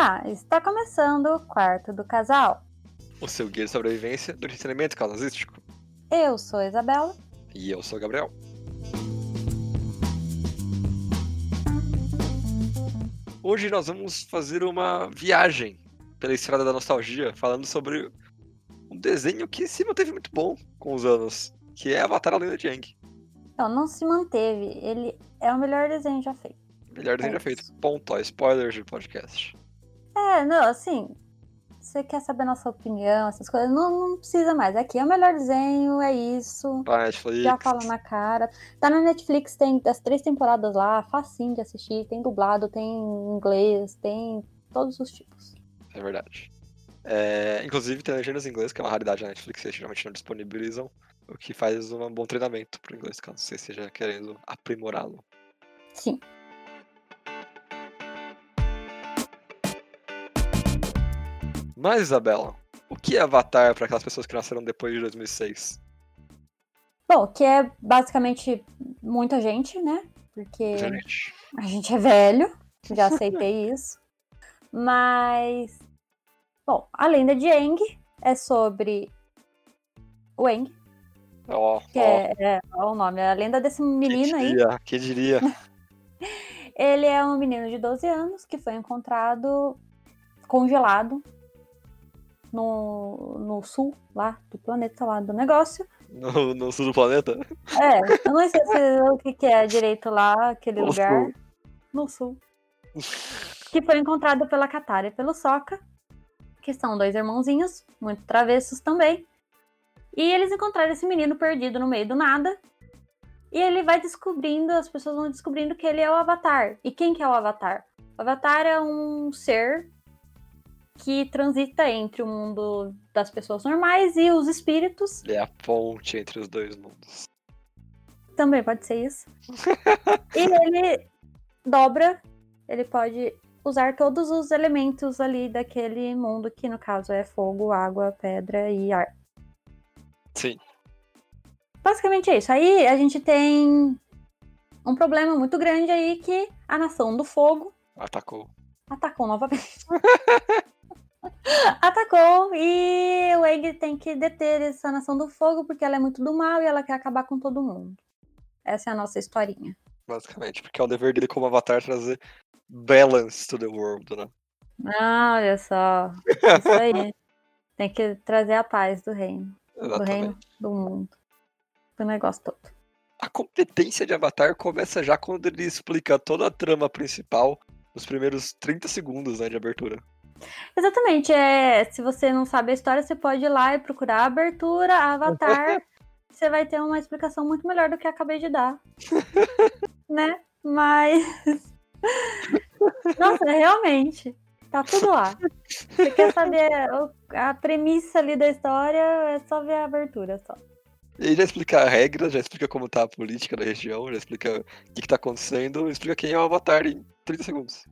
Olá, está começando o quarto do casal. O seu guia de sobrevivência do entretenimento casasístico. Eu sou a Isabela. E eu sou o Gabriel. Hoje nós vamos fazer uma viagem pela estrada da nostalgia, falando sobre um desenho que se manteve muito bom com os anos, que é Avatar a Lenda de Aang. Não, não se manteve. Ele é o melhor desenho já feito. Melhor desenho É já feito. Ponto, spoilers do podcast. É, não, assim, você quer saber a nossa opinião, essas coisas, não, não precisa mais. Aqui é o melhor desenho, é isso. Pra Netflix. Já fala na cara. Tá na Netflix, tem as três temporadas lá, facinho de assistir. Tem dublado, tem em inglês, tem todos os tipos. É verdade. É, inclusive tem legendas em inglês, que é uma raridade na Netflix, eles geralmente não disponibilizam, o que faz um bom treinamento pro inglês, caso você esteja querendo aprimorá-lo. Sim. Mas, Isabela, o que é Avatar para aquelas pessoas que nasceram depois de 2006? Bom, que é basicamente muita gente, né? Porque Gente, a gente é velho, já aceitei isso. Mas, bom, a lenda de Aang é sobre o Aang, ó, que ó, é, é ó o nome, a lenda desse menino aí. diria, quem diria? Ele é um menino de 12 anos que foi encontrado congelado no, no sul lá do planeta lá do negócio. No, no sul do planeta? É, eu não sei se, o que, que é direito lá, aquele No lugar. sul. No sul. Que foi encontrado pela Katara e pelo Sokka, que são dois irmãozinhos, muito travessos também. E eles encontraram esse menino perdido no meio do nada. E ele vai descobrindo, as pessoas vão descobrindo que ele é o Avatar. E quem que é o Avatar? O Avatar é um ser que transita entre o mundo das pessoas normais e os espíritos. É a ponte entre os dois mundos. Também pode ser isso. e ele dobra, ele pode usar todos os elementos ali daquele mundo, que no caso é fogo, água, pedra e ar. Sim, Basicamente é isso. Aí a gente tem um problema muito grande aí que a nação do fogo atacou. atacou novamente. atacou e o Egg tem que deter essa nação do fogo porque ela é muito do mal e ela quer acabar com todo mundo. Essa é a nossa historinha. Basicamente, porque é o dever dele como avatar trazer balance to the world, né? Ah, olha só. Isso aí. Tem que trazer a paz do reino. Do Exatamente. reino, do mundo. Do negócio todo. A competência de Avatar começa já quando ele explica toda a trama principal nos primeiros 30 segundos né, de abertura. Exatamente. É, se você não sabe a história, você pode ir lá e procurar a abertura, Avatar. você vai ter uma explicação muito melhor do que eu acabei de dar. né? Mas. Nossa, realmente. Tá tudo lá. Você quer saber a premissa ali da história, é só ver a abertura só. Ele já explica a regra, já explica como tá a política da região, já explica o que, que tá acontecendo, explica quem é o Avatar em 30 segundos.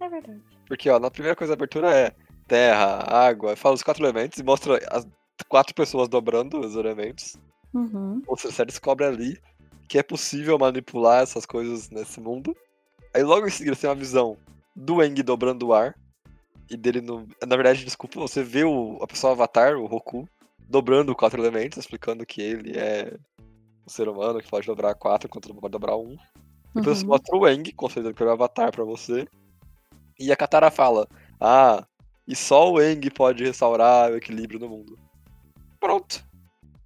É verdade. Porque, ó, na primeira coisa da abertura é terra, água, fala os quatro elementos e mostra as quatro pessoas dobrando os elementos. Uhum. Ou seja, você descobre ali que é possível manipular essas coisas nesse mundo. Aí logo em seguida você tem uma visão do Eng dobrando o ar. E dele no. Na verdade, desculpa, você vê o, a pessoa Avatar, o Roku, dobrando os quatro elementos, explicando que ele é um ser humano que pode dobrar quatro enquanto não pode dobrar um. Depois você Uhum. mostra o Eng, considerando que é o Avatar pra você. E a Katara fala: Ah, e só o Eng pode restaurar o equilíbrio no mundo. Pronto,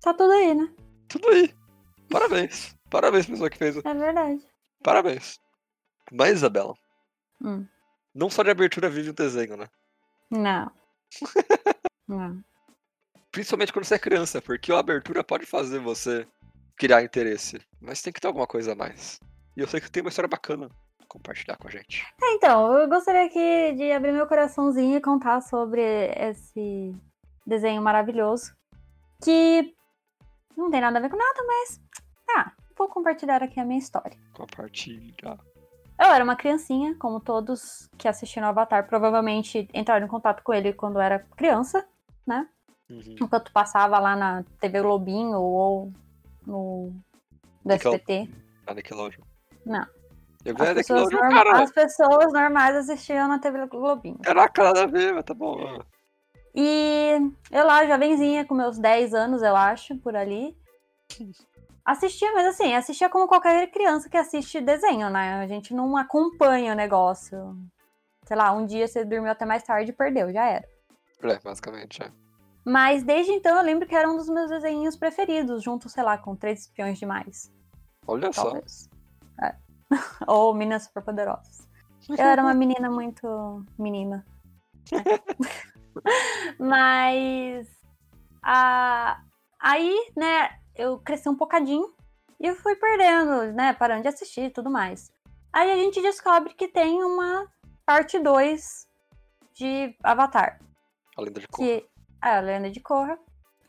Tá tudo aí, né? tudo aí. Parabéns. Parabéns, pessoa que fez. o- É verdade. Parabéns. Mas, Isabela, Hum. não só de abertura vive o desenho, né? Não. Não. Principalmente quando você é criança, porque a abertura pode fazer você criar interesse. Mas tem que ter alguma coisa a mais. E eu sei que tem uma história bacana compartilhar com a gente. É, Então, eu gostaria aqui de abrir meu coraçãozinho e contar sobre esse desenho maravilhoso. Que não tem nada a ver com nada, mas. Ah, vou compartilhar aqui a minha história. Compartilha. Eu era uma criancinha, como todos que assistiram Avatar provavelmente entraram em contato com ele quando era criança, né? Uhum. Enquanto passava lá na TV Globinho ou no do SBT. A Nickelodeon. Não. As pessoas, norma- cara. as pessoas normais assistiam na TV Globinho. Nada a ver, mas tá bom. E eu lá, jovenzinha, com meus 10 anos, eu acho, por ali. Assistia, mas assim, assistia como qualquer criança que assiste desenho, né? A gente não acompanha o negócio. Sei lá, um dia você dormiu até mais tarde e perdeu, já era. É, basicamente, é. Mas desde então eu lembro que era um dos meus desenhos preferidos, junto, sei lá, com Três Espiões Demais. Olha só. Talvez. É. Ou Meninas Superpoderosas. Eu era uma menina muito menina. Mas a... aí, né, eu cresci um bocadinho e eu fui perdendo, né, parando de assistir e tudo mais. Aí a gente descobre que tem uma parte 2 de Avatar, A lenda de cor. que é a Lenda de Korra,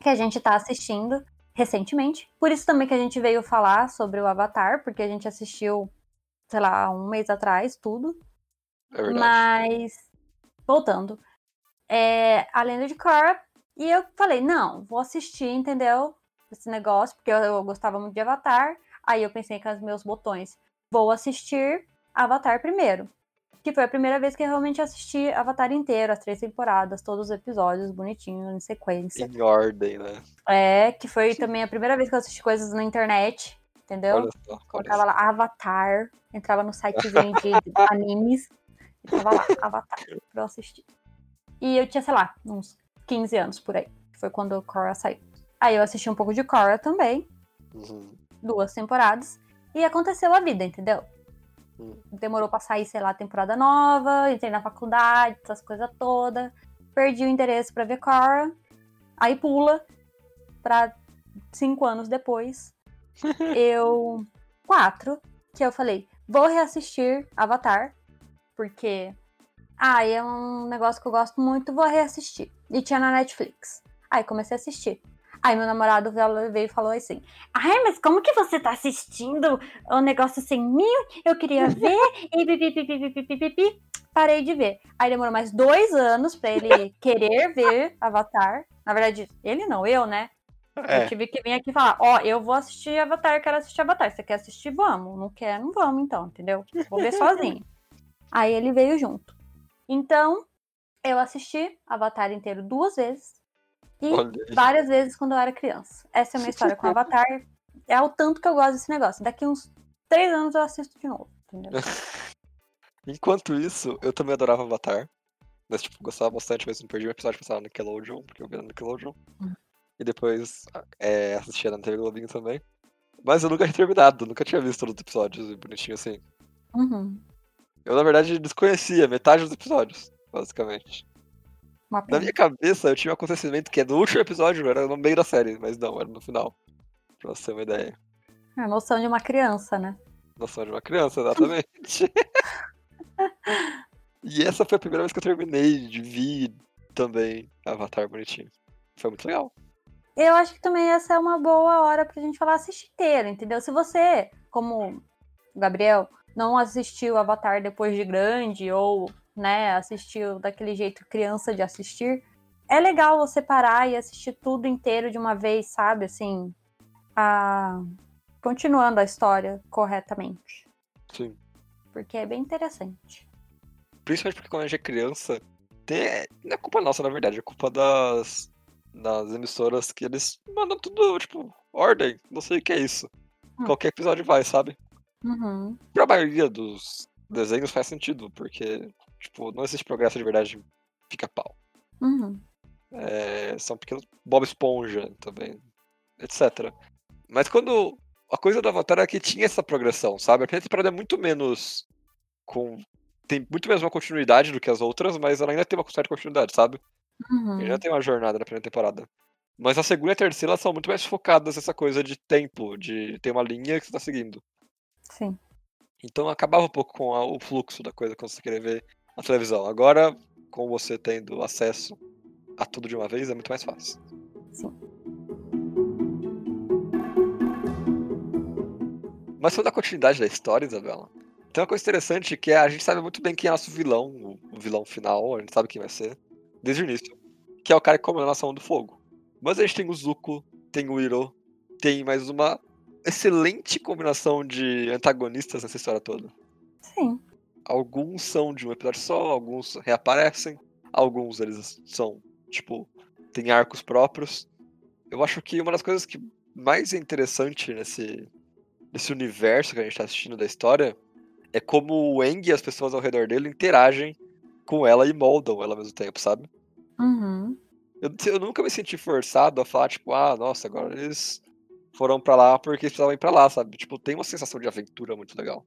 que a gente tá assistindo recentemente. Por isso também que a gente veio falar sobre o Avatar, porque a gente assistiu, sei lá, um mês atrás, tudo. É verdade. Mas, voltando, é a Lenda de Korra, e eu falei, não, vou assistir, entendeu? Esse negócio, porque eu, eu gostava muito de Avatar. Aí eu pensei com os meus botões, vou assistir Avatar primeiro. Que foi a primeira vez que eu realmente assisti Avatar inteiro, as três temporadas, todos os episódios bonitinhos, em sequência. Em ordem, né? É, que foi também a primeira vez que eu assisti coisas na internet, entendeu? Olha só. Olha Colocava lá Avatar, entrava no sitezinho de animes e tava lá, Avatar, pra eu assistir. E eu tinha, sei lá, uns 15 anos por aí. Foi quando o Korra saiu. Aí eu assisti um pouco de Korra também, Uhum. duas temporadas, e aconteceu a vida, entendeu? Hum. Demorou pra sair, sei lá, temporada nova, entrei na faculdade, essas coisas todas. Perdi o interesse pra ver Korra. Aí pula pra cinco anos depois. Eu. Quatro. Que eu falei, vou reassistir Avatar. Porque. Ah, é um negócio que eu gosto muito, vou reassistir. E tinha na Netflix. Aí comecei a assistir. Aí meu namorado veio e falou assim: Ai, mas como que você tá assistindo o negócio sem mim? Eu queria ver. e pipi, pipi, pipi, pipi, pipi. Parei de ver. Aí demorou mais dois anos pra ele querer ver Avatar. Na verdade, ele não, eu, né? Eu É, tive que vir aqui e falar: Ó, eu vou assistir Avatar, quero assistir Avatar. Você quer assistir? Vamos. Não quer? Não vamos, então, entendeu? Vou ver sozinho. Aí ele veio junto. Então, eu assisti Avatar inteiro duas vezes. E olha várias vezes quando eu era criança. Essa é a minha história com Avatar. É o tanto que eu gosto desse negócio. Daqui uns três anos eu assisto de novo, entendeu? Enquanto isso, eu também adorava Avatar. Mas, tipo, gostava bastante, mas não perdi um episódio que passava no Nickelodeon, porque eu via no Nickelodeon. Uhum. E depois é, assistia na TV Globinho também. Mas eu nunca tinha terminado, nunca tinha visto todos os episódios bonitinho assim. Uhum. Eu, na verdade, desconhecia metade dos episódios, basicamente. Na minha cabeça, eu tinha um acontecimento que é no último episódio, era no meio da série, mas não, era no final. Pra você ter uma ideia. É a noção de uma criança, né? Noção de uma criança, exatamente. e essa foi a primeira vez que eu terminei de ver também Avatar bonitinho. Foi muito legal. Eu acho que também essa é uma boa hora pra gente falar assistir inteiro, entendeu? Se você, como o Gabriel, não assistiu Avatar depois de grande ou, né, assistiu daquele jeito criança de assistir, é legal você parar e assistir tudo inteiro de uma vez, sabe? Assim, a... continuando a história corretamente. Sim. Porque é bem interessante. Principalmente porque quando a gente é criança, tem... não é culpa nossa, na verdade, é culpa das, das emissoras que eles mandam tudo, tipo, ordem, não sei o que é isso. Hum. Qualquer episódio vai, sabe? Uhum. Pra maioria dos desenhos faz sentido, porque, tipo, não existe progresso de verdade pica-pau. Uhum. É, são pequenos Bob Esponja também, etc. Mas quando a coisa do Avatar é que tinha essa progressão, sabe? A primeira temporada é muito menos com tem muito menos uma continuidade do que as outras, mas ela ainda tem uma certa continuidade, sabe? Uhum. Ele já tem uma jornada na primeira temporada. Mas a segunda e a terceira são muito mais focadas nessa coisa de tempo, de ter uma linha que você tá seguindo. Sim. Então acabava um pouco com a- o fluxo da coisa quando você queria ver a televisão. Agora, com você tendo acesso a tudo de uma vez, é muito mais fácil. Sim. Mas sobre a continuidade da história, Isabela, tem uma coisa interessante que é a gente sabe muito bem quem é nosso vilão, o vilão final, a gente sabe quem vai ser, desde o início. Que é o cara que comanda a Nação do Fogo. Mas a gente tem o Zuko, tem o Iro, tem mais uma excelente combinação de antagonistas nessa história toda. sim. Alguns são de um episódio só, alguns reaparecem, alguns eles são, tipo, tem arcos próprios. Eu acho que uma das coisas que mais é interessante nesse, nesse universo que a gente tá assistindo da história é como o Eng e as pessoas ao redor dele interagem com ela e moldam ela ao mesmo tempo, sabe? Uhum. Eu, eu nunca me senti forçado a falar, tipo, ah, nossa, agora eles foram pra lá porque eles precisavam ir pra lá, sabe? Tipo, tem uma sensação de aventura muito legal.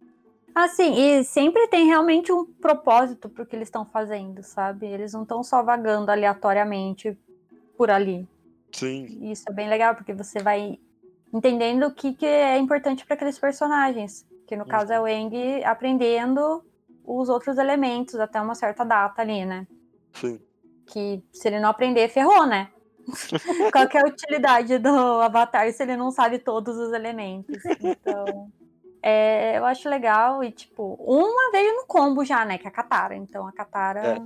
Assim, e sempre tem realmente um propósito pro que eles estão fazendo, sabe? Eles não estão só vagando aleatoriamente por ali. Sim. Isso é bem legal, porque você vai entendendo o que, que é importante para aqueles personagens. Que no caso é o Eng aprendendo os outros elementos até uma certa data ali, né? Sim. Que se ele não aprender, ferrou, né? Qual que é a utilidade do Avatar se ele não sabe todos os elementos? Então, é, eu acho legal. E, tipo, uma veio no combo já, né? Que é a Katara. Então, a Katara É.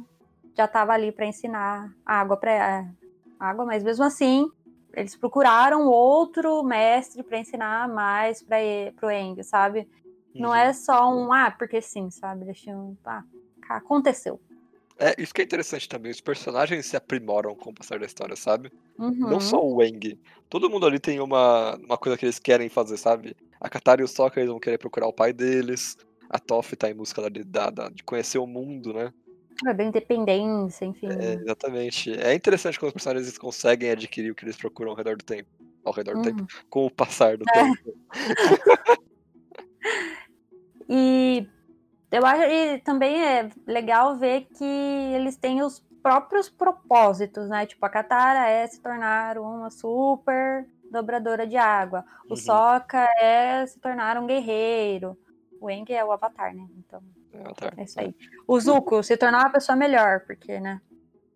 já tava ali para ensinar água para água, mas mesmo assim, eles procuraram outro mestre para ensinar mais para pro Eng, sabe? Não Uhum. é só um, ah, porque sim, sabe? Eles tinham, ah, aconteceu. É, isso que é interessante também. Os personagens se aprimoram com o passar da história, sabe? Uhum. Não só o Wang. Todo mundo ali tem uma, uma coisa que eles querem fazer, sabe? A Katara e o Sokka, eles vão querer procurar o pai deles. A Toph tá em busca da, da- da- de conhecer o mundo, né? É da independência, enfim. É, exatamente. É interessante quando os personagens eles conseguem adquirir o que eles procuram ao redor do tempo. Ao redor do Uhum. tempo. Com o passar do É. tempo. E eu acho e também é legal ver que eles têm os próprios propósitos, né? Tipo, a Katara é se tornar uma super dobradora de água. O Uhum. Sokka é se tornar um guerreiro. O Aang é o Avatar, né? Então, É, tá. é isso aí. O Zuko se tornar uma pessoa melhor, porque, né?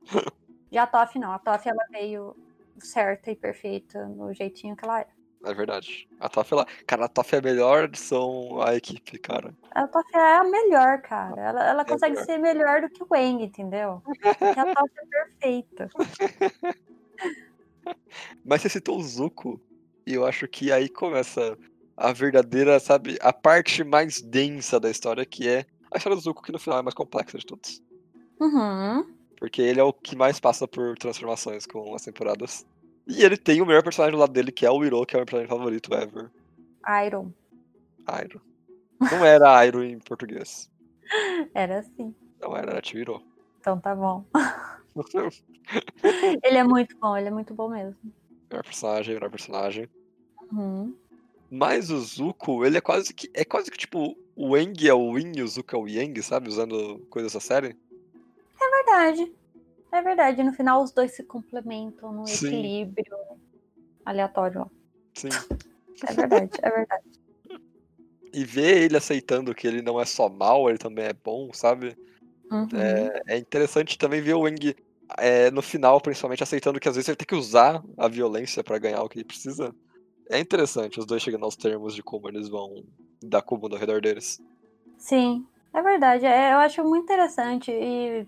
Já a Toph não. A Toph, ela veio certa e perfeita no jeitinho que ela é. É verdade. A Toph, ela... Cara, a Toph é a melhor adição à equipe, cara. A Toph é a melhor, cara. Ela, ela consegue melhor. ser melhor do que o Wang, entendeu? Porque a Toph é perfeita. Mas você citou o Zuko, e eu acho que aí começa a verdadeira, sabe, a parte mais densa da história, que é a história do Zuko, que no final é mais complexa de todos. Uhum. Porque ele é o que mais passa por transformações com as temporadas. E ele tem o melhor personagem do lado dele, que é o Iro, que é o meu personagem favorito ever. Iron. Airo. Não era Airo em português. Era assim. Não era, era Tio Iro. Então tá bom. Ele é muito bom, ele é muito bom mesmo. melhor personagem, melhor personagem. Uhum. Mas o Zuko, ele é quase que. É quase que tipo. O Eng é o Yin e o Zuko é o Yang, sabe? Usando coisas da série. É verdade. É verdade. No final, os dois se complementam no Sim. equilíbrio aleatório. Sim. É verdade, é verdade. E ver ele aceitando que ele não é só mal, ele também é bom, sabe? Uhum. É, é interessante também ver o Eng é, no final, principalmente, aceitando que às vezes ele tem que usar a violência pra ganhar o que ele precisa. É interessante os dois chegando aos termos de como eles vão dar com o mundo ao redor deles. Sim, é verdade. É, eu acho muito interessante. E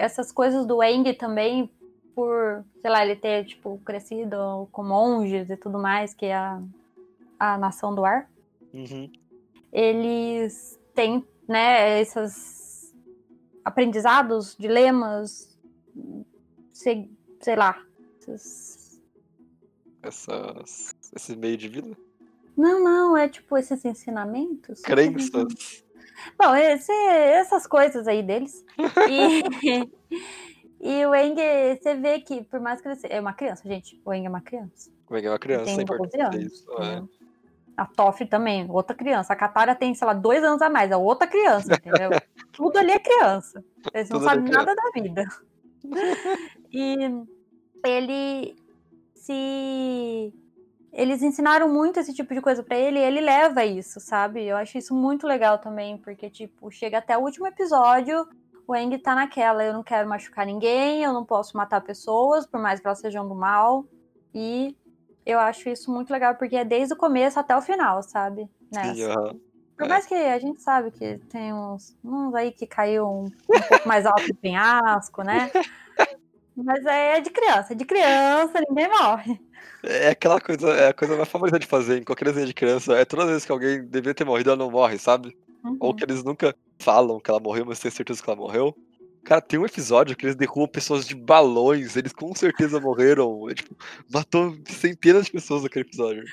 essas coisas do Eng também, por, sei lá, ele ter, tipo, crescido com monges e tudo mais, que é a, a nação do ar, Uhum. eles têm, né, esses aprendizados, dilemas, sei, sei lá. esses- Essas, esse meio de vida. Não, não, é tipo esses ensinamentos. Crenças. Bom, esse- essas coisas aí deles. E, e o Eng, você vê que, por mais que ele seja. É uma criança, gente. O Eng é uma criança. É que é uma criança, tem é 12 importante dizer anos. isso. É. A Toff também, outra criança. A Katara tem, sei lá, dois anos a mais, é outra criança, entendeu? Tudo ali é criança. Eles não ali é sabem nada da vida. E ele se. Eles ensinaram muito esse tipo de coisa pra ele e ele leva isso, sabe? Eu acho isso muito legal também, porque, tipo, chega até o último episódio, o Eng tá naquela, eu não quero machucar ninguém, eu não posso matar pessoas, por mais que elas sejam do mal. E eu acho isso muito legal, porque é desde o começo até o final, sabe? Nessa. Por É. mais que a gente sabe que tem uns, uns aí que caiu um, um pouco mais alto do penhasco, né? Mas é de criança, é de criança, ninguém morre. É aquela coisa, é a coisa mais favorita de fazer em qualquer desenho de criança. É todas as vezes que alguém deveria ter morrido, ela não morre, sabe? Ou Uhum. que eles nunca. falam que ela morreu, mas tem certeza que ela morreu. Cara, tem um episódio que eles derrubam pessoas de balões, eles com certeza morreram. É, tipo, matou centenas de pessoas naquele episódio.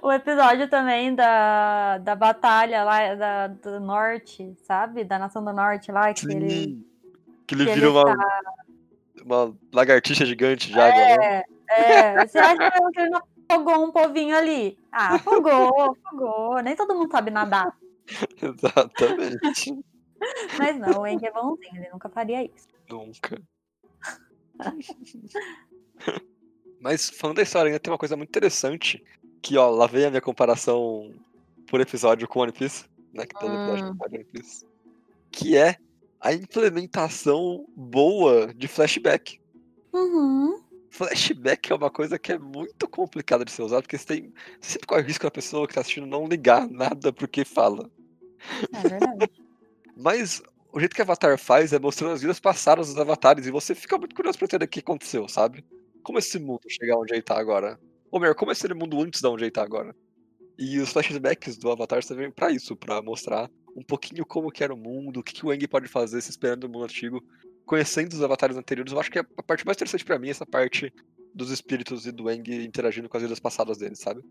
O episódio também da, da batalha lá da, do norte, sabe? Da nação do norte lá. Que Sim. ele, Que ele que vira ele uma, tá- uma lagartixa gigante de água, né? É, é. Você acha que ele não afogou um povinho ali? Ah, afogou, afogou. Nem todo mundo sabe nadar. Exatamente. Mas não, o Enki é bonzinho, ele nunca faria isso. Nunca. Mas falando da história, ainda tem uma coisa muito interessante. Que, ó, lá vem a minha comparação por episódio com One Piece, né? Que todo episódio Hum. compara One Piece. Que é a implementação boa de flashback. Uhum. Flashback é uma coisa que é muito complicada de ser usada, porque você tem. Você sempre corre o risco da pessoa que tá assistindo não ligar nada porque fala. É verdade. Mas o jeito que Avatar faz é mostrando as vidas passadas dos avatares, e você fica muito curioso pra entender o que aconteceu, sabe? Como esse mundo chegar onde ele tá agora. Ou melhor, como esse mundo antes de onde ele tá agora. E os flashbacks do Avatar servem pra isso, pra mostrar um pouquinho como que era o mundo, o que, que o Aang pode fazer se esperando o mundo antigo, conhecendo os avatares anteriores. Eu acho que é a parte mais interessante pra mim, essa parte dos espíritos e do Aang interagindo com as vidas passadas deles, sabe?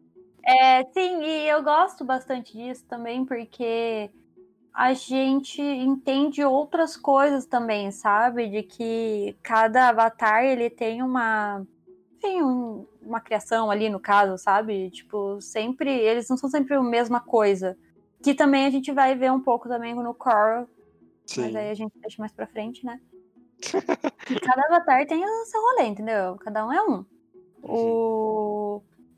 É, sim, e eu gosto bastante disso também, porque a gente entende outras coisas também, sabe? De que cada avatar ele tem uma. Tem um- uma criação ali no caso, sabe? Tipo, sempre. Eles não são sempre a mesma coisa. Que também a gente vai ver um pouco também no Korra, mas aí a gente deixa mais pra frente, né? E cada avatar tem o seu rolê, entendeu? Cada um é um. O...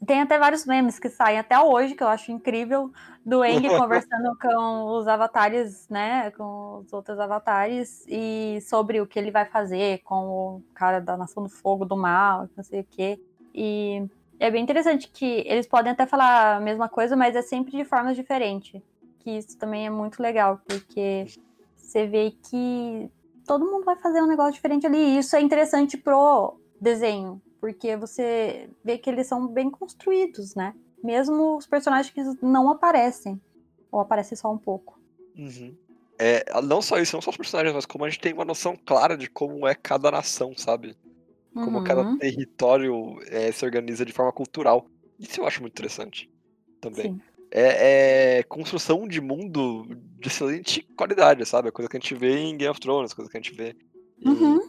Tem até vários memes que saem até hoje, que eu acho incrível, do Eng conversando com os avatares, né? Com os outros avatares, e sobre o que ele vai fazer com o cara da Nação do Fogo, do Mal, não sei o quê. E é bem interessante que eles podem até falar a mesma coisa, mas é sempre de formas diferentes. Que isso também é muito legal, porque você vê que todo mundo vai fazer um negócio diferente ali. E isso é interessante pro desenho, porque você vê que eles são bem construídos, né? Mesmo os personagens que não aparecem, ou aparecem só um pouco. Uhum. É, não só isso, não só os personagens, mas como a gente tem uma noção clara de como é cada nação, sabe? Como cada Uhum, território é, se organiza de forma cultural. Isso eu acho muito interessante também. É, é construção de mundo de excelente qualidade, sabe? Coisa que a gente vê em Game of Thrones, coisa que a gente vê em Uhum,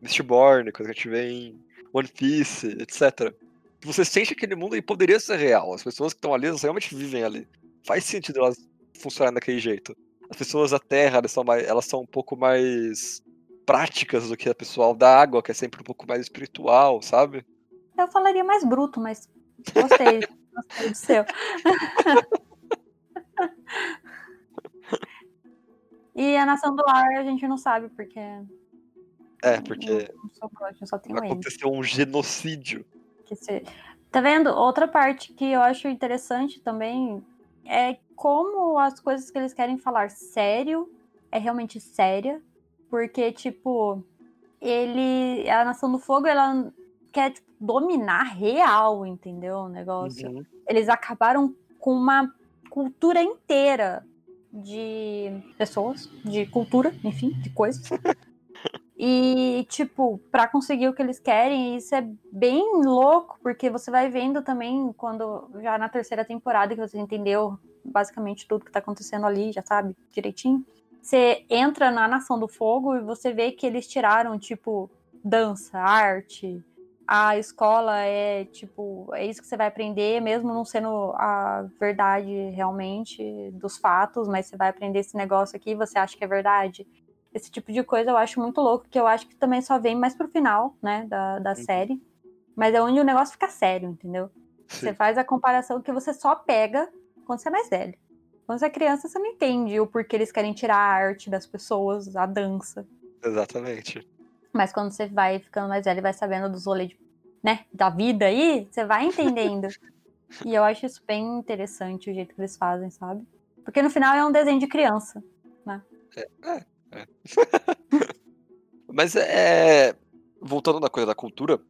Mistborn, coisa que a gente vê em One Piece, etc. Você sente que aquele mundo aí poderia ser real. As pessoas que estão ali, elas realmente vivem ali. Faz sentido elas funcionarem daquele jeito. As pessoas da Terra, elas são, mais, elas são um pouco mais práticas do que a pessoal da água, que é sempre um pouco mais espiritual, sabe? Eu falaria mais bruto, mas gostei. gostei do seu. e a Nação do Ar a gente não sabe, porque É, porque aconteceu um genocídio. que se- Tá vendo? Outra parte que eu acho interessante também é como as coisas que eles querem falar sério é realmente séria. Porque, tipo, ele. A Nação do Fogo, ela quer tipo, dominar real, entendeu? O negócio. Uhum. Eles acabaram com uma cultura inteira de pessoas, de cultura, enfim, de coisas. E, tipo, pra conseguir o que eles querem, isso é bem louco, porque você vai vendo também quando já na terceira temporada que você entendeu basicamente tudo que tá acontecendo ali, já sabe direitinho. Você entra na Nação do Fogo e você vê que eles tiraram, tipo, dança, arte. A escola é, tipo, é isso que você vai aprender, mesmo não sendo a verdade realmente dos fatos, mas você vai aprender esse negócio aqui, você acha que é verdade esse tipo de coisa eu acho muito louco, que eu acho que também só vem mais pro final, né, da, da série. Mas é onde o negócio fica sério, entendeu? Você Sim. faz a comparação que você só pega quando você é mais velho. Quando você é criança, você não entende o porquê eles querem tirar a arte das pessoas, a dança. Exatamente. Mas quando você vai ficando mais velho e vai sabendo dos rolês, né, da vida aí, você vai entendendo. e eu acho isso bem interessante o jeito que eles fazem, sabe? Porque no final é um desenho de criança. Mas é. Voltando na coisa da cultura,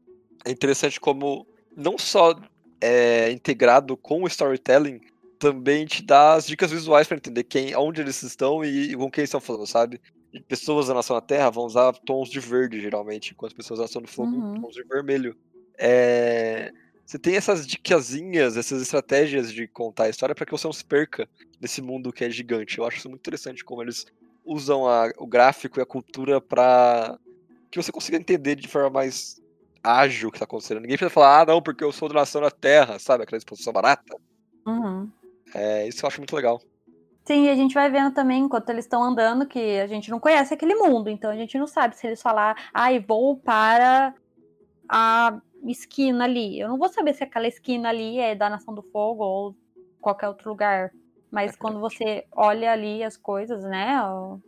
é interessante como não só é integrado com o storytelling, também te dá as dicas visuais para entender quem, onde eles estão e, e com quem estão falando, sabe? E pessoas da nação da Terra vão usar tons de verde, geralmente, enquanto pessoas da nação do fogo Uhum. tons de vermelho. É, Você tem essas dicasinhas, essas estratégias de contar a história para que você não se perca nesse mundo que é gigante. Eu acho isso muito interessante como eles usam a- o gráfico e a cultura para que você consiga entender de forma mais ágil o que tá acontecendo. Ninguém precisa falar, ah, não, porque eu sou da nação da Terra, sabe? Aquela exposição barata. Uhum. É, isso eu acho muito legal. Sim, e a gente vai vendo também, enquanto eles estão andando, que a gente não conhece aquele mundo, então a gente não sabe se eles falar, ai, vou para a esquina ali. Eu não vou saber se aquela esquina ali é da Nação do Fogo ou qualquer outro lugar. Mas quando você olha ali as coisas, né? O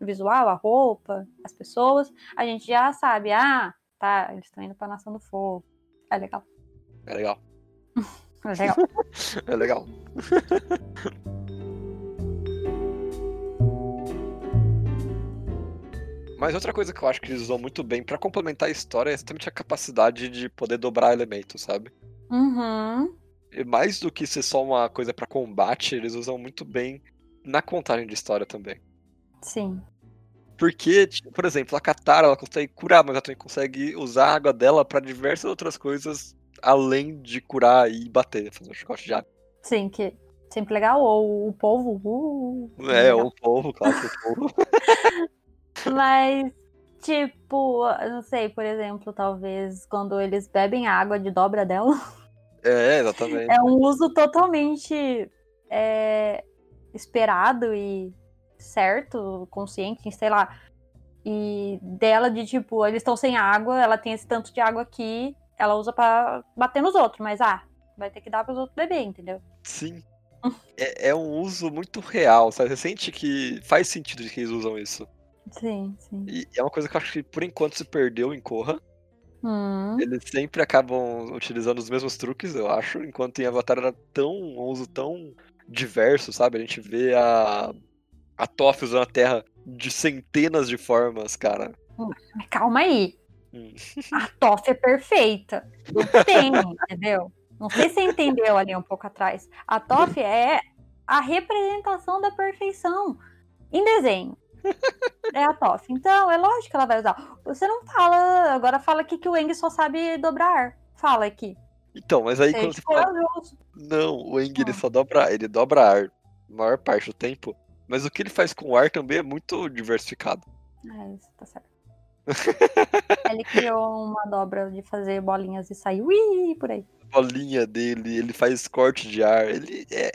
visual, a roupa, as pessoas, a gente já sabe, ah, tá, eles estão indo para a Nação do Fogo. É legal. É legal. É legal. É legal. Mas outra coisa que eu acho que eles usam muito bem pra complementar a história é exatamente a capacidade de poder dobrar elementos, sabe? uhum. Mais do que ser só uma coisa pra combate, eles usam muito bem na contagem de história também. Sim. Porque, tipo, por exemplo, a Katara ela consegue curar, mas ela também consegue usar a água dela pra diversas outras coisas além de curar e bater, fazer um chicote de água. Sim, que sempre legal. Ou o povo. Uh, É, legal. o povo, claro que o povo. Mas, tipo, não sei, por exemplo, talvez quando eles bebem a água de dobra dela, É, exatamente. é um uso totalmente é, esperado e certo, consciente, sei lá. E dela de tipo, eles estão sem água, ela tem esse tanto de água aqui, ela usa pra bater nos outros, mas ah, vai ter que dar pros outros beber, entendeu? Sim. É, é um uso muito real, sabe? Você sente que faz sentido de que eles usam isso. Sim, sim. E é uma coisa que eu acho que por enquanto se perdeu em Korra. Hum, Eles sempre acabam utilizando os mesmos truques, eu acho, enquanto em Avatar era tão um uso tão diverso, sabe? A gente vê a a Toph usando a Terra de centenas de formas, cara. mas calma aí. Hum. A Toff é perfeita. Não tem, entendeu? Não sei se você entendeu ali um pouco atrás. A Toff é a representação da perfeição em desenho. É a Toff. Então, é lógico que ela vai usar. Você não fala. Agora fala aqui que o Eng só sabe dobrar. Fala aqui. Então, mas aí É quando você fala, não, o Eng ele Ah. só dobra, ele dobra ar a maior parte do tempo, mas o que ele faz com o ar também é muito diversificado. É, isso tá certo. Ele criou uma dobra de fazer bolinhas e sair ui, por aí. A bolinha dele, ele faz corte de ar, ele é,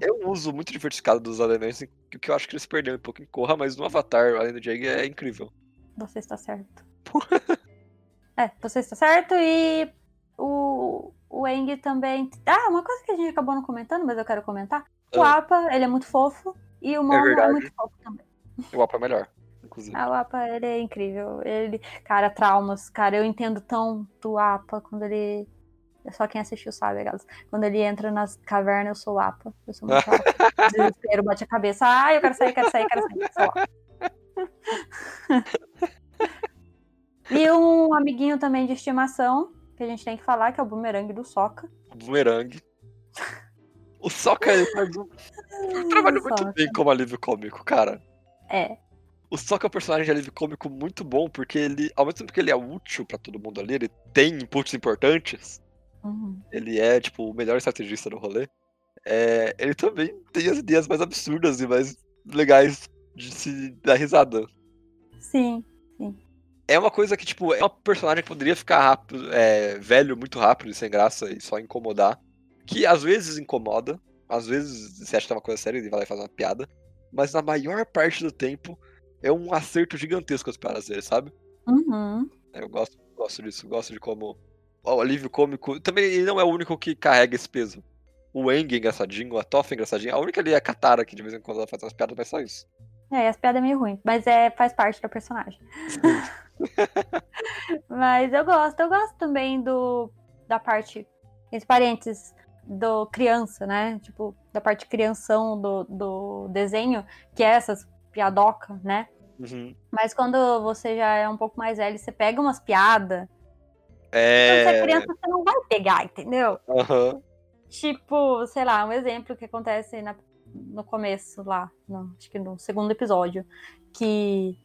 é um uso muito diversificado dos elementos, que que eu acho que eles perderam um pouco em Korra, mas no Avatar, além do Jag, é incrível. Você está certo. é, você está certo e o, o Eng também. Ah, uma coisa que a gente acabou não comentando, mas eu quero comentar. O Ah. Apa, ele é muito fofo. E o Momo é, verdade. muito fofo também. O Apa é melhor, inclusive. Ah, o Apa, ele é incrível. Ele, cara, traumas. Cara, eu entendo tão do Apa quando ele. É só quem assistiu sabe, galera. Quando ele entra nas cavernas, eu sou Apa. Eu sou muito Apa. Desespero, bate a cabeça. Ai, eu quero sair, quero sair, quero sair. Sou Apa. E um amiguinho também de estimação, que a gente tem que falar, que é o bumerangue do Soca. O Boomerang. O Sokka ele faz um trabalho muito Sokka. bem como alívio cômico, cara. É. O Sokka é um personagem de alívio cômico muito bom, porque ele, ao mesmo tempo que ele é útil pra todo mundo ali, ele tem inputs importantes, Uhum. ele é, tipo, o melhor estrategista do rolê. É, ele também tem as ideias mais absurdas e mais legais de se dar risada. Sim. É uma coisa que, tipo, é uma personagem que poderia ficar rápido, é, velho muito rápido e sem graça e só incomodar. Que às vezes incomoda, às vezes você acha que é uma coisa séria e vai lá e faz uma piada. Mas na maior parte do tempo é um acerto gigantesco as piadas dele, sabe? Uhum. Eu gosto, gosto disso, gosto de como o alívio cômico. Também ele não é o único que carrega esse peso. O Eng é engraçadinho, a Toph é engraçadinha. A única ali é a Katara, que de vez em quando ela faz umas piadas, mas só isso. É, e as piadas é meio ruim, mas é, faz parte da personagem. mas eu gosto, eu gosto também do da parte, entre parênteses, do criança, né? Tipo, da parte crianção do, do desenho, que é essas piadoca, né? Uhum. Mas quando você já é um pouco mais velho, você pega umas piadas. Quando você é É. criança, você não vai pegar, entendeu? Aham. Tipo, sei lá, um exemplo que acontece na, no começo lá, no, acho que no segundo episódio, que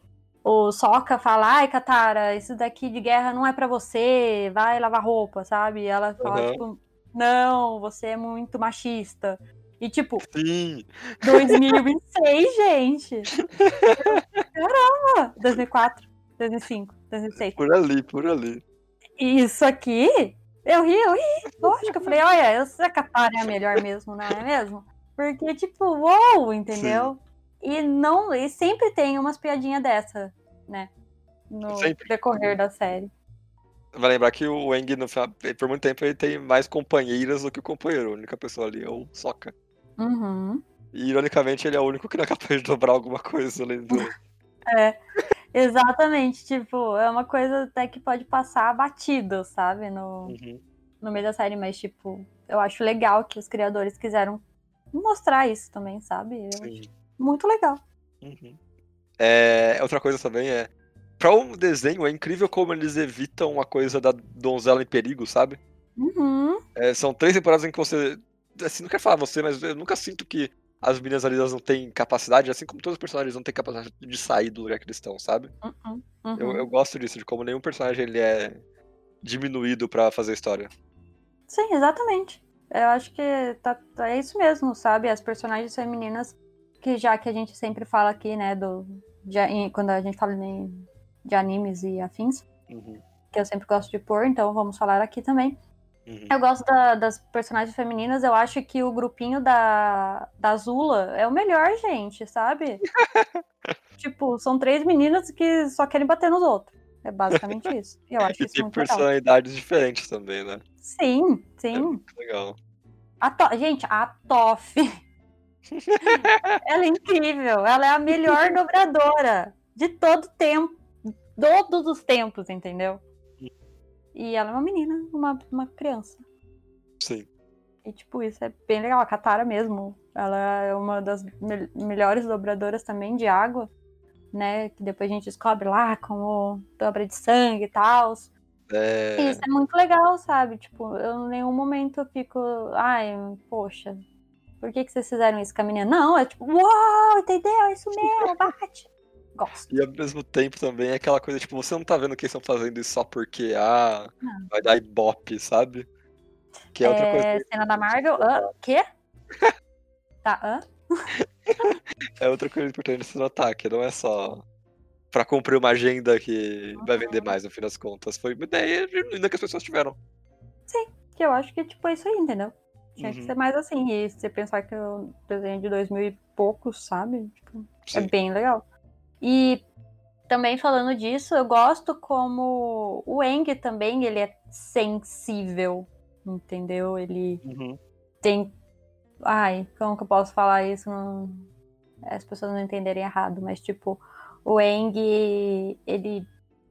o Soca fala, ai, Katara, isso daqui de guerra não é para você, vai lavar roupa, sabe? E ela fala, uhum. tipo, não, você é muito machista. E tipo, Sim. 2026, gente. Caramba! 2004, 2005, 2006. Por ali, por ali. Isso aqui, eu ri, eu ri. Lógico, eu falei, olha, eu sei que a Katara é a melhor mesmo, não é mesmo? Porque, tipo, uou, entendeu? Sim. E não, e sempre tem umas piadinhas dessa, né? No sempre. decorrer da série. Vai lembrar que o Eng, no final, por muito tempo, ele tem mais companheiras do que o companheiro. A única pessoa ali é o Soca. Uhum. E, ironicamente, ele é o único que não é capaz de dobrar alguma coisa além do. é, exatamente. Tipo, é uma coisa até que pode passar batido, sabe? No, uhum. no meio da série, mas, tipo, eu acho legal que os criadores quiseram mostrar isso também, sabe? Muito legal. Uhum. É, outra coisa também é. Pra um desenho, é incrível como eles evitam uma coisa da donzela em perigo, sabe? Uhum. É, são três temporadas em que você assim, não quero falar você, mas eu nunca sinto que as meninas ali elas não têm capacidade, assim como todos os personagens não têm capacidade de sair do lugar que eles estão, sabe? Uhum, uhum. Eu, eu, gosto disso, de como nenhum personagem ele é diminuído para fazer história. Sim, exatamente. Eu acho que tá, tá, é isso mesmo, sabe? As personagens femininas, que já que a gente sempre fala aqui, né, do, de, quando a gente fala de, de animes e afins, uhum. que eu sempre gosto de pôr, então vamos falar aqui também. Uhum. Eu gosto da, das personagens femininas, eu acho que o grupinho da, da Zula é o melhor, gente, sabe? tipo, são três meninas que só querem bater nos outros. É basicamente isso. E eu acho e isso tem muito personalidades legal. diferentes também, né? Sim, sim. É legal. A to... Gente, a Toff. ela é incrível. Ela é a melhor dobradora de todo tempo. Todos os tempos, entendeu? E ela é uma menina, uma, uma criança. Sim. E, tipo, isso é bem legal. A Katara mesmo, ela é uma das me melhores dobradoras também de água, né? Que depois a gente descobre lá como dobra de sangue e tal. É... Isso é muito legal, sabe? Tipo, eu em nenhum momento eu fico, ai, poxa, por que, que vocês fizeram isso com a menina? Não, é tipo, uau, entendeu? É isso mesmo, bate. Gosto. E ao mesmo tempo também é aquela coisa, tipo, você não tá vendo que eles estão fazendo isso só porque, ah, não. vai dar ibope, sabe? Que é, outra é, coisa. Cena da Marvel. O quê? tá, hã? é outra coisa importante se notar, que não é só pra cumprir uma agenda que uhum. vai vender mais, no fim das contas. Foi uma ideia ainda que as pessoas tiveram. Sim, que eu acho que tipo, é isso aí, entendeu? Tinha uhum. que ser mais assim. E você pensar que o desenho de 2000 e poucos, sabe? Tipo, é bem legal. E também falando disso, eu gosto como o Eng também, ele é sensível, entendeu? Ele uhum. tem... Ai, como que eu posso falar isso? Não... As pessoas não entenderem errado, mas tipo, o Eng, ele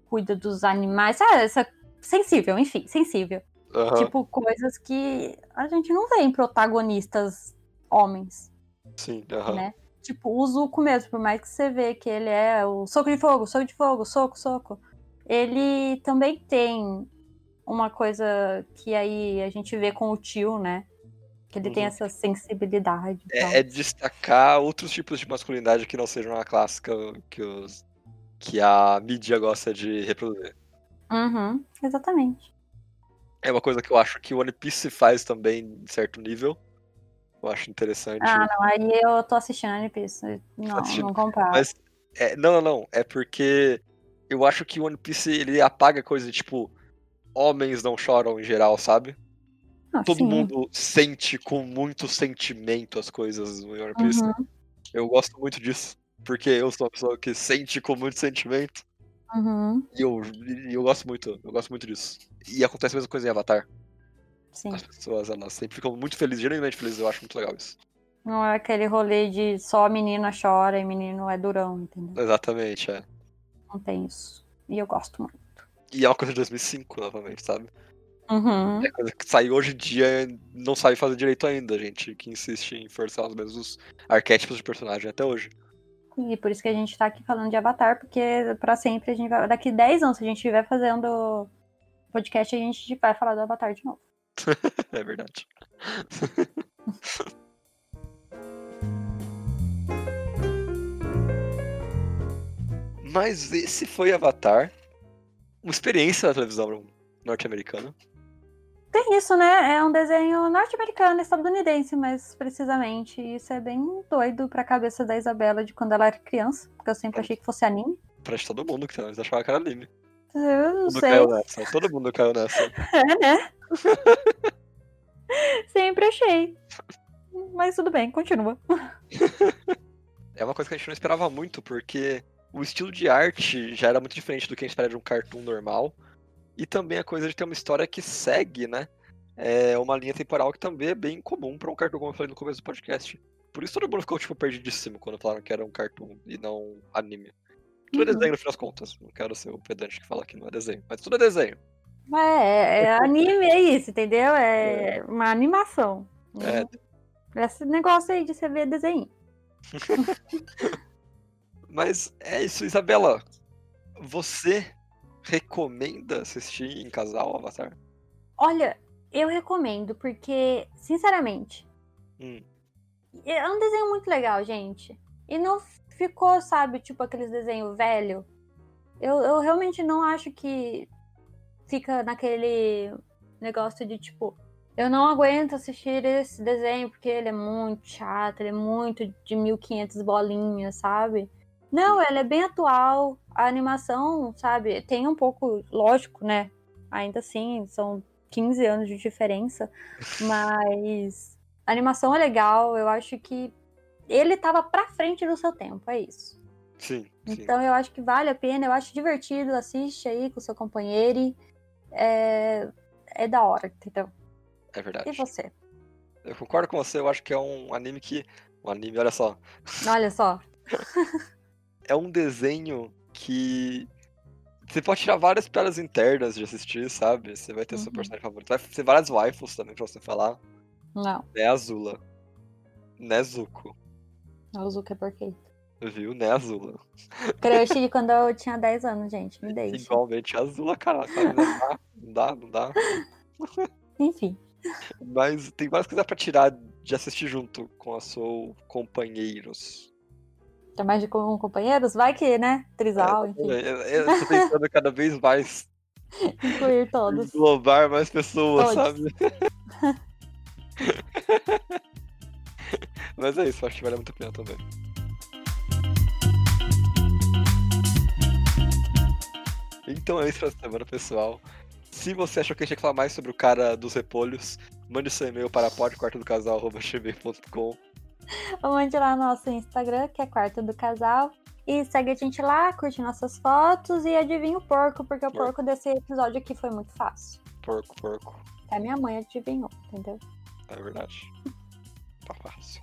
cuida dos animais, ah, essa... sensível, enfim, sensível. Uhum. Tipo, coisas que a gente não vê em protagonistas homens. Sim, uhum. né? Tipo, o Zuko mesmo, por mais que você vê que ele é o soco de fogo, soco de fogo, soco, soco, ele também tem uma coisa que aí a gente vê com o tio, né? Que ele uhum. tem essa sensibilidade. É, é, destacar outros tipos de masculinidade que não sejam a clássica que, os, que a mídia gosta de reproduzir. Uhum, exatamente. É uma coisa que eu acho que o One Piece faz também, em certo nível. Eu acho interessante. Ah, não, aí eu tô assistindo One Piece. Não, assistindo. não comparo. Mas, é, não, não, não. É porque eu acho que o One Piece ele apaga coisa tipo homens não choram em geral, sabe? Ah, Todo sim. mundo sente com muito sentimento as coisas no One Piece. Uhum. Eu gosto muito disso. Porque eu sou uma pessoa que sente com muito sentimento. Uhum. E eu, eu gosto muito, eu gosto muito disso. E acontece a mesma coisa em Avatar. Sim. As pessoas, elas sempre ficam muito felizes, genuinamente felizes, eu acho muito legal isso. Não é aquele rolê de só a menina chora e menino é durão, entendeu? Exatamente, é. Não tem isso. E eu gosto muito. E é uma coisa de 2005, novamente, sabe? Uhum. É coisa que saiu hoje em dia não sabe fazer direito ainda, gente, que insiste em forçar os mesmos arquétipos de personagem até hoje. E por isso que a gente tá aqui falando de Avatar, porque para sempre a gente vai. Daqui 10 anos, se a gente estiver fazendo podcast, a gente vai falar do Avatar de novo. é verdade. Mas esse foi Avatar. Uma experiência da televisão norte-americana. Tem isso, né? É um desenho norte-americano, estadunidense, mais precisamente. Isso é bem doido pra cabeça da Isabela de quando ela era criança, porque eu sempre achei que fosse anime. Pra todo mundo que eles achavam que era anime. Eu não Todo sei. caiu nessa. Todo mundo caiu nessa. É, né? sempre achei. Mas tudo bem, continua. É uma coisa que a gente não esperava muito, porque o estilo de arte já era muito diferente do que a gente espera de um cartoon normal. E também a coisa de ter uma história que segue, né? É uma linha temporal que também é bem comum pra um cartoon, como eu falei no começo do podcast. Por isso todo mundo ficou, tipo, perdidíssimo quando falaram que era um cartoon e não anime. Tudo é Uhum. desenho no fim das contas. Não quero ser o pedante que fala que não é desenho. Mas tudo é desenho. É, é, anime é isso, entendeu? É uma animação. É. Esse negócio aí de você ver desenho. Mas é isso, Isabela. Você recomenda assistir em casal Avatar? Olha, eu recomendo, porque, sinceramente, Hum. é um desenho muito legal, gente. E não ficou, sabe, tipo aqueles desenhos velho. Eu, eu realmente não acho que fica naquele negócio de tipo, eu não aguento assistir esse desenho porque ele é muito chato, ele é muito de 1500 bolinhas, sabe? Não, ele é bem atual. A animação, sabe, tem um pouco, lógico, né? Ainda assim, são 15 anos de diferença, mas a animação é legal, eu acho que ele tava pra frente do seu tempo, é isso. Sim, sim. Então eu acho que vale a pena, eu acho divertido, assiste aí com seu companheiro. É, é da hora, entendeu? É verdade. E você? Eu concordo com você, eu acho que é um anime que. Um anime, olha só. Olha só. É um desenho que. Você pode tirar várias piadas internas de assistir, sabe? Você vai ter seu Uhum. personagem favorito. Vai ter várias waifus também pra você falar. Não, Né Azula. Né O Zuko é perfeito. Viu? Né Azula. Crush de quando eu tinha 10 anos, gente. Me deixa. Igualmente Azula, caraca. Não dá, não dá, não dá. Enfim. Mas tem várias coisas pra tirar de assistir junto com os seus companheiros. Tá mais de com companheiros? Vai que, né? Trisal, enfim. Eu, eu, eu tô tentando cada vez mais Incluir todos. englobar mais pessoas, Todos. sabe? Mas é isso, acho que vale muito a pena também. Então é isso pra semana, pessoal. Se você achou que a gente ia falar mais sobre o cara dos repolhos, mande seu e-mail para podquartodocasal.gmail.com Mande lá no nosso Instagram, que é Quarto do Casal. E segue a gente lá, curte nossas fotos e adivinha o porco, porque o Porco. porco desse episódio aqui foi muito fácil. Porco, porco. Até minha mãe adivinhou, entendeu? É verdade. Tá fácil.